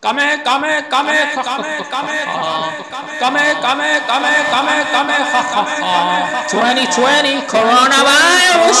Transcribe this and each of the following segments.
Kame kame kame kame kame kame kame kame kame kame 2020 coronavirus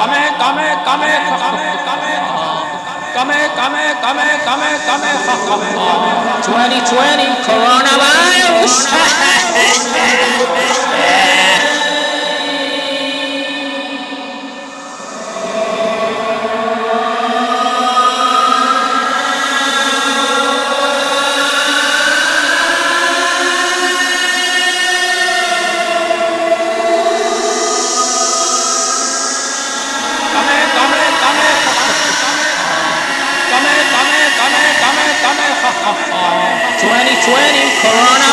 Kame kame kame kame kame kame kame kame kame kame 2020 coronavirus come Corona!